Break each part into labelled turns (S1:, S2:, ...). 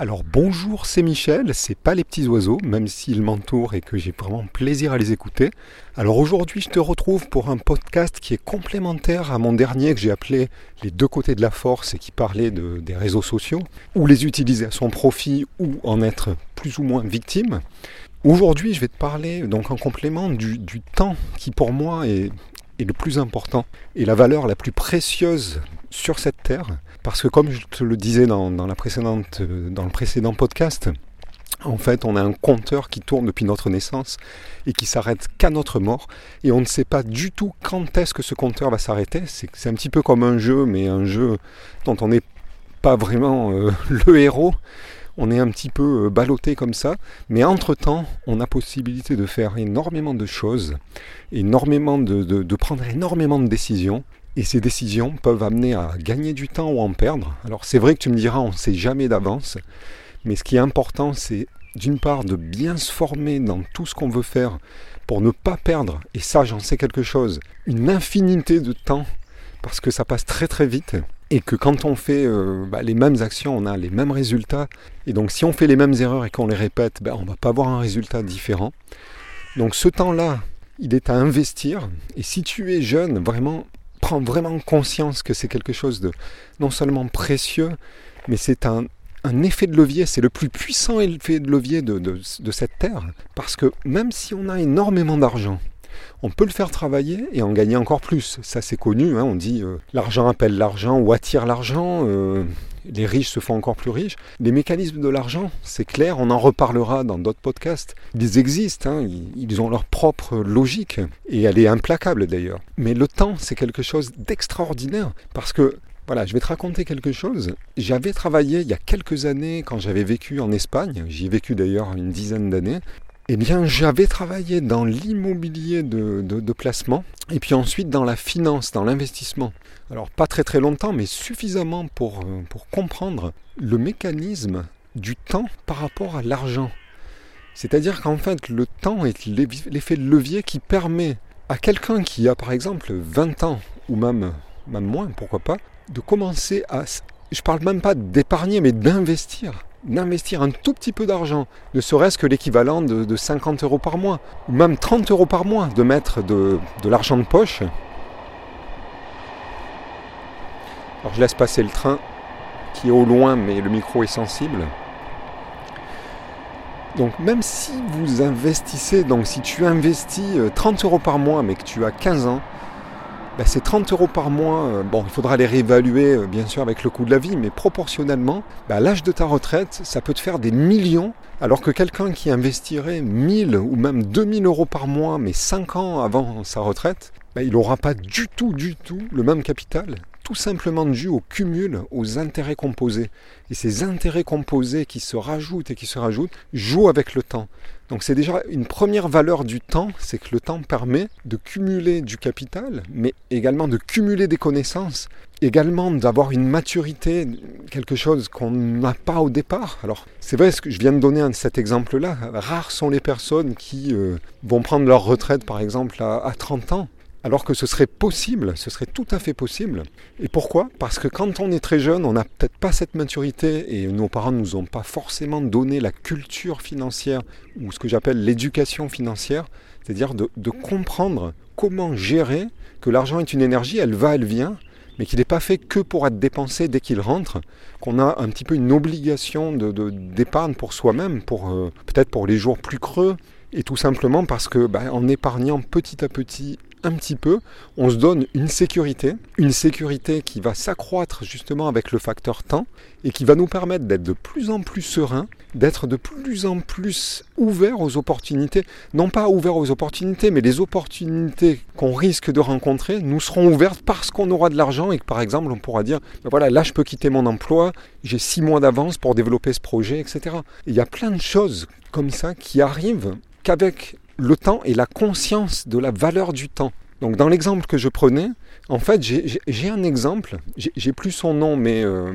S1: Alors bonjour, c'est Michel, c'est pas les petits oiseaux, même s'ils m'entourent et que j'ai vraiment plaisir à les écouter. Alors aujourd'hui, je te retrouve pour un podcast qui est complémentaire à mon dernier que j'ai appelé Les deux côtés de la force et qui parlait de, des réseaux sociaux, ou les utiliser à son profit ou en être plus ou moins victime. Aujourd'hui, je vais te parler donc en complément du temps qui pour moi est, est le plus important et la valeur la plus précieuse sur cette terre. Parce que comme je te le disais précédente, dans le précédent podcast, en fait, on a un compteur qui tourne depuis notre naissance et qui s'arrête qu'à notre mort. Et on ne sait pas du tout quand est-ce que ce compteur va s'arrêter. C'est un petit peu comme un jeu, mais un jeu dont on n'est pas vraiment euh, le héros. On est un petit peu euh, ballotté comme ça. Mais entre-temps, on a possibilité de faire énormément de choses, énormément de, de prendre énormément de décisions. Et ces décisions peuvent amener à gagner du temps ou en perdre. Alors c'est vrai que tu me diras, on ne sait jamais d'avance. Mais ce qui est important, c'est d'une part de bien se former dans tout ce qu'on veut faire pour ne pas perdre, et ça j'en sais quelque chose, une infinité de temps, parce que ça passe très très vite, et que quand on fait euh, bah, les mêmes actions, on a les mêmes résultats, et donc si on fait les mêmes erreurs et qu'on les répète, bah, on ne va pas avoir un résultat différent. Donc ce temps-là, il est à investir, et si tu es jeune, prends vraiment conscience que c'est quelque chose de non seulement précieux, mais c'est un, effet de levier, c'est le plus puissant effet de levier de, cette terre. Parce que même si on a énormément d'argent, on peut le faire travailler et en gagner encore plus. Ça c'est connu, hein, on dit euh, l'argent appelle l'argent ou attire l'argent. Euh, les riches se font encore plus riches. Les mécanismes de l'argent, c'est clair, on en reparlera dans d'autres podcasts. Ils existent, hein, ils ont leur propre logique, et elle est implacable d'ailleurs. Mais le temps, c'est quelque chose d'extraordinaire, parce que voilà, je vais te raconter quelque chose. J'avais travaillé il y a quelques années quand j'avais vécu en Espagne, j'y ai vécu d'ailleurs une dizaine d'années, eh bien, j'avais travaillé dans l'immobilier de, de, placement et puis ensuite dans la finance, dans l'investissement. Alors, pas très très longtemps, mais suffisamment pour, euh, pour comprendre le mécanisme du temps par rapport à l'argent. C'est-à-dire qu'en fait, le temps est l'effet de levier qui permet à quelqu'un qui a par exemple 20 ans, ou même, même moins, pourquoi pas, de commencer à... Je parle même pas d'épargner, mais d'investir d'investir un tout petit peu d'argent, ne serait-ce que l'équivalent de, 50 euros par mois, ou même 30 euros par mois, de mettre de, l'argent de poche. Alors je laisse passer le train qui est au loin, mais le micro est sensible. Donc même si vous investissez, donc si tu investis 30 euh, euros par mois, mais que tu as 15 ans, bah, ces 30 euros par mois, euh, bon, il faudra les réévaluer euh, bien sûr avec le coût de la vie, mais proportionnellement, bah, à l'âge de ta retraite, ça peut te faire des millions, alors que quelqu'un qui investirait 1000 ou même 2000 euros par mois, mais 5 ans avant sa retraite, bah, il n'aura pas du tout, du tout le même capital, tout simplement dû au cumul, aux intérêts composés. Et ces intérêts composés qui se rajoutent et qui se rajoutent jouent avec le temps. Donc c'est déjà une première valeur du temps, c'est que le temps permet de cumuler du capital, mais également de cumuler des connaissances, également d'avoir une maturité, quelque chose qu'on n'a pas au départ. Alors c'est vrai que je viens de donner cet exemple-là. Rares sont les personnes qui euh, vont prendre leur retraite par exemple à, à 30 ans alors que ce serait possible, ce serait tout à fait possible. Et pourquoi? Parce que quand on est très jeune, on n'a peut-être pas cette maturité et nos parents ne nous ont pas forcément donné la culture financière ou ce que j'appelle l'éducation financière, c'est-à-dire de, comprendre comment gérer que l'argent est une énergie, elle va, elle vient, mais qu'il n'est pas fait que pour être dépensé dès qu'il rentre, qu'on a un petit peu une obligation d'épargne de, pour soi-même, pour euh, peut-être pour les jours plus creux, et tout simplement parce que bah, en épargnant petit à petit un petit peu, on se donne une sécurité, une sécurité qui va s'accroître justement avec le facteur temps et qui va nous permettre d'être de plus en plus serein, d'être de plus en plus ouvert aux opportunités, non pas ouvert aux opportunités, mais les opportunités qu'on risque de rencontrer nous seront ouvertes parce qu'on aura de l'argent et que par exemple on pourra dire, ben voilà, là je peux quitter mon emploi, j'ai six mois d'avance pour développer ce projet, etc. il y a plein de choses comme ça qui arrivent qu'avec le temps et la conscience de la valeur du temps. Donc dans l'exemple que je prenais, en fait j'ai un exemple, j'ai plus son nom mais, euh,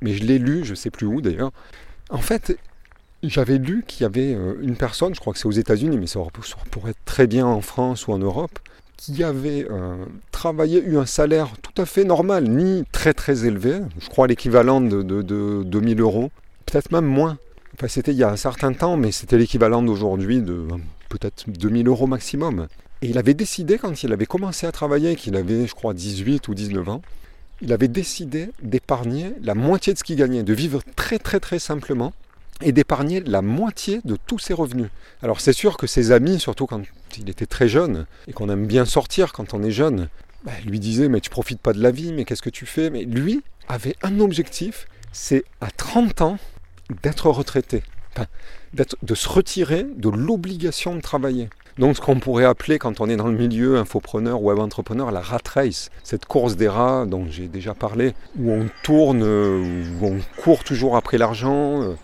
S1: mais je l'ai lu, je sais plus où d'ailleurs. En fait j'avais lu qu'il y avait euh, une personne, je crois que c'est aux États-Unis, mais ça pourrait être très bien en France ou en Europe, qui avait euh, travaillé, eu un salaire tout à fait normal, ni très très élevé, je crois l'équivalent de, de 2000 euros peut-être même moins. Enfin, c'était il y a un certain temps, mais c'était l'équivalent d'aujourd'hui de peut-être 2000 euros maximum. Et il avait décidé, quand il avait commencé à travailler, qu'il avait, je crois, 18 ou 19 ans, il avait décidé d'épargner la moitié de ce qu'il gagnait, de vivre très très très simplement et d'épargner la moitié de tous ses revenus. Alors c'est sûr que ses amis, surtout quand il était très jeune et qu'on aime bien sortir quand on est jeune, bah, lui disaient mais tu profites pas de la vie, mais qu'est-ce que tu fais? Mais lui avait un objectif, c'est à 30 ans d'être retraité, de se retirer de l'obligation de travailler. Donc ce qu'on pourrait appeler quand on est dans le milieu infopreneur ou web entrepreneur la rat race, cette course des rats dont j'ai déjà parlé, où on tourne, où on court toujours après l'argent. Euh,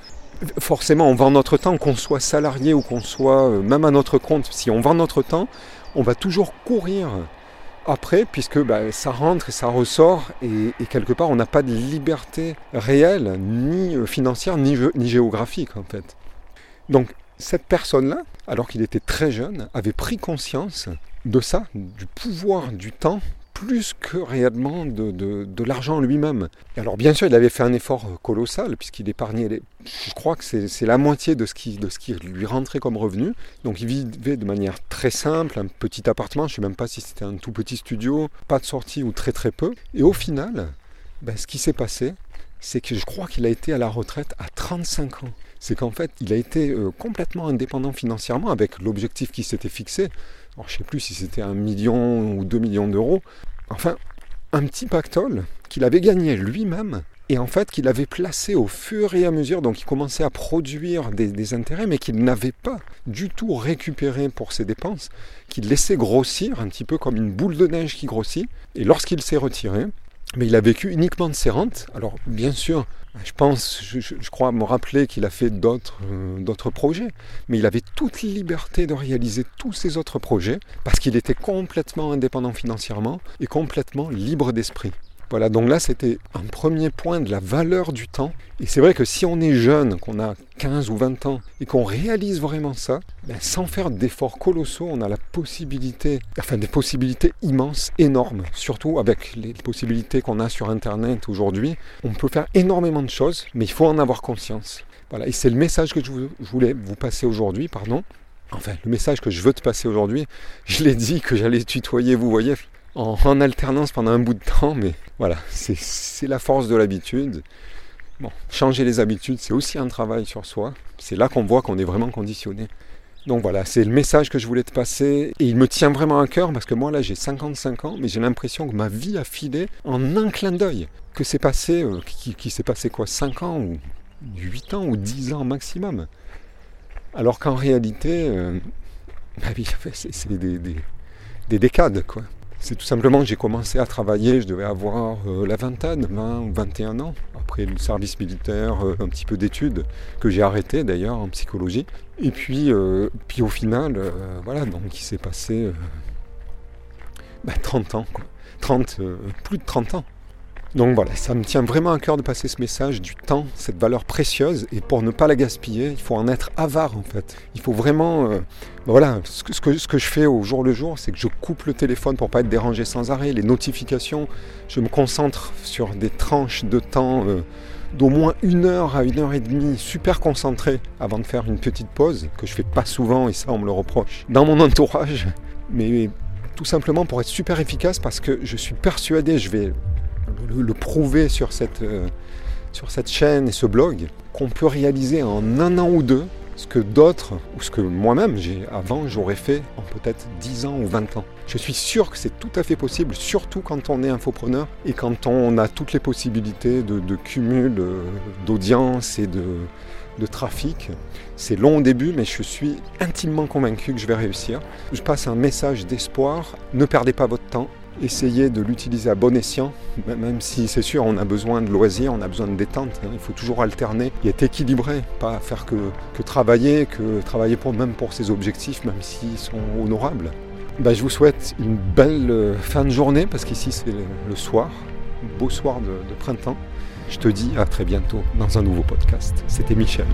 S1: forcément, on vend notre temps, qu'on soit salarié ou qu'on soit euh, même à notre compte. Si on vend notre temps, on va toujours courir après, puisque bah, ça rentre et ça ressort, et, quelque part, on n'a pas de liberté réelle, ni euh, financière, ni, ni géographique, en fait. Donc, cette personne-là, alors qu'il était très jeune, avait pris conscience de ça, du pouvoir du temps, plus que réellement de, l'argent lui-même. alors bien sûr, il avait fait un effort colossal, puisqu'il épargnait, les... je crois que c'est la moitié de ce, qui, de ce qui lui rentrait comme revenu. Donc il vivait de manière très simple, un petit appartement, je ne sais même pas si c'était un tout petit studio, pas de sortie ou très très peu. Et au final, ben, ce qui s'est passé, c'est que je crois qu'il a été à la retraite à 35 ans c'est qu'en fait, il a été euh, complètement indépendant financièrement avec l'objectif qui s'était fixé. Alors, je ne sais plus si c'était un million ou deux millions d'euros. Enfin, un petit pactole qu'il avait gagné lui-même et en fait qu'il avait placé au fur et à mesure, donc il commençait à produire des, des intérêts, mais qu'il n'avait pas du tout récupéré pour ses dépenses, qu'il laissait grossir un petit peu comme une boule de neige qui grossit. Et lorsqu'il s'est retiré, mais il a vécu uniquement de ses rentes. Alors bien sûr, je pense, je, crois me rappeler qu'il a fait euh, d'autres projets, mais il avait toute liberté de réaliser tous ses autres projets parce qu'il était complètement indépendant financièrement et complètement libre d'esprit. Voilà, donc là c'était un premier point de la valeur du temps. Et c'est vrai que si on est jeune, qu'on a 15 ou 20 ans, et qu'on réalise vraiment ça, ben, sans faire d'efforts colossaux, on a la possibilité, enfin des possibilités immenses, énormes, surtout avec les possibilités qu'on a sur Internet aujourd'hui. On peut faire énormément de choses, mais il faut en avoir conscience. Voilà, et c'est le message que je voulais vous passer aujourd'hui, pardon. Enfin, le message que je veux te passer aujourd'hui, je l'ai dit que j'allais tutoyer, vous voyez, en, alternance pendant un bout de temps, mais voilà, c'est la force de l'habitude. Bon, changer les habitudes, c'est aussi un travail sur soi. C'est là qu'on voit qu'on est vraiment conditionné. Donc voilà, c'est le message que je voulais te passer. Et il me tient vraiment à cœur parce que moi là j'ai 55 ans, mais j'ai l'impression que ma vie a filé en un clin d'œil. Que c'est passé, euh, qui, s'est passé quoi 5 ans ou 8 ans ou 10 ans maximum. Alors qu'en réalité, euh, c'est des, des décades quoi. C'est tout simplement que j'ai commencé à travailler, je devais avoir euh, la vingtaine, 20 ou 21 ans, après le service militaire, euh, un petit peu d'études, que j'ai arrêté d'ailleurs en psychologie. Et puis, euh, puis au final, voilà, donc il s'est passé 30 bah, ans, quoi. 30, plus de 30 ans. Donc voilà, ça me tient vraiment à cœur de passer ce message du temps, cette valeur précieuse, et pour ne pas la gaspiller, il faut en être avare en fait. Il faut vraiment, euh, voilà, ce que, je fais au jour le jour, c'est que je coupe le téléphone pour pas être dérangé sans arrêt, les notifications, je me concentre sur des tranches de temps euh, d'au moins une heure à une heure et demie, super concentré avant de faire une petite pause, que je fais pas souvent, et ça on me le reproche, dans mon entourage, mais tout simplement pour être super efficace parce que je suis persuadé, je vais le, prouver sur cette, euh, sur cette chaîne et ce blog, qu'on peut réaliser en un an ou deux ce que d'autres, ou ce que moi-même, j'ai avant, j'aurais fait en peut-être 10 ans ou 20 ans. Je suis sûr que c'est tout à fait possible, surtout quand on est infopreneur et quand on a toutes les possibilités de, cumul euh, d'audience et de, de trafic. C'est long au début, mais je suis intimement convaincu que je vais réussir. Je passe un message d'espoir. Ne perdez pas votre temps essayer de l'utiliser à bon escient, même si c'est sûr, on a besoin de loisirs, on a besoin de détente, hein. il faut toujours alterner et être équilibré, pas faire que, travailler, que travailler pour, même pour ses objectifs, même s'ils sont honorables. Ben, je vous souhaite une belle euh, fin de journée, parce qu'ici c'est le soir, beau soir de printemps. Je te dis à très bientôt dans un nouveau podcast. C'était Michel.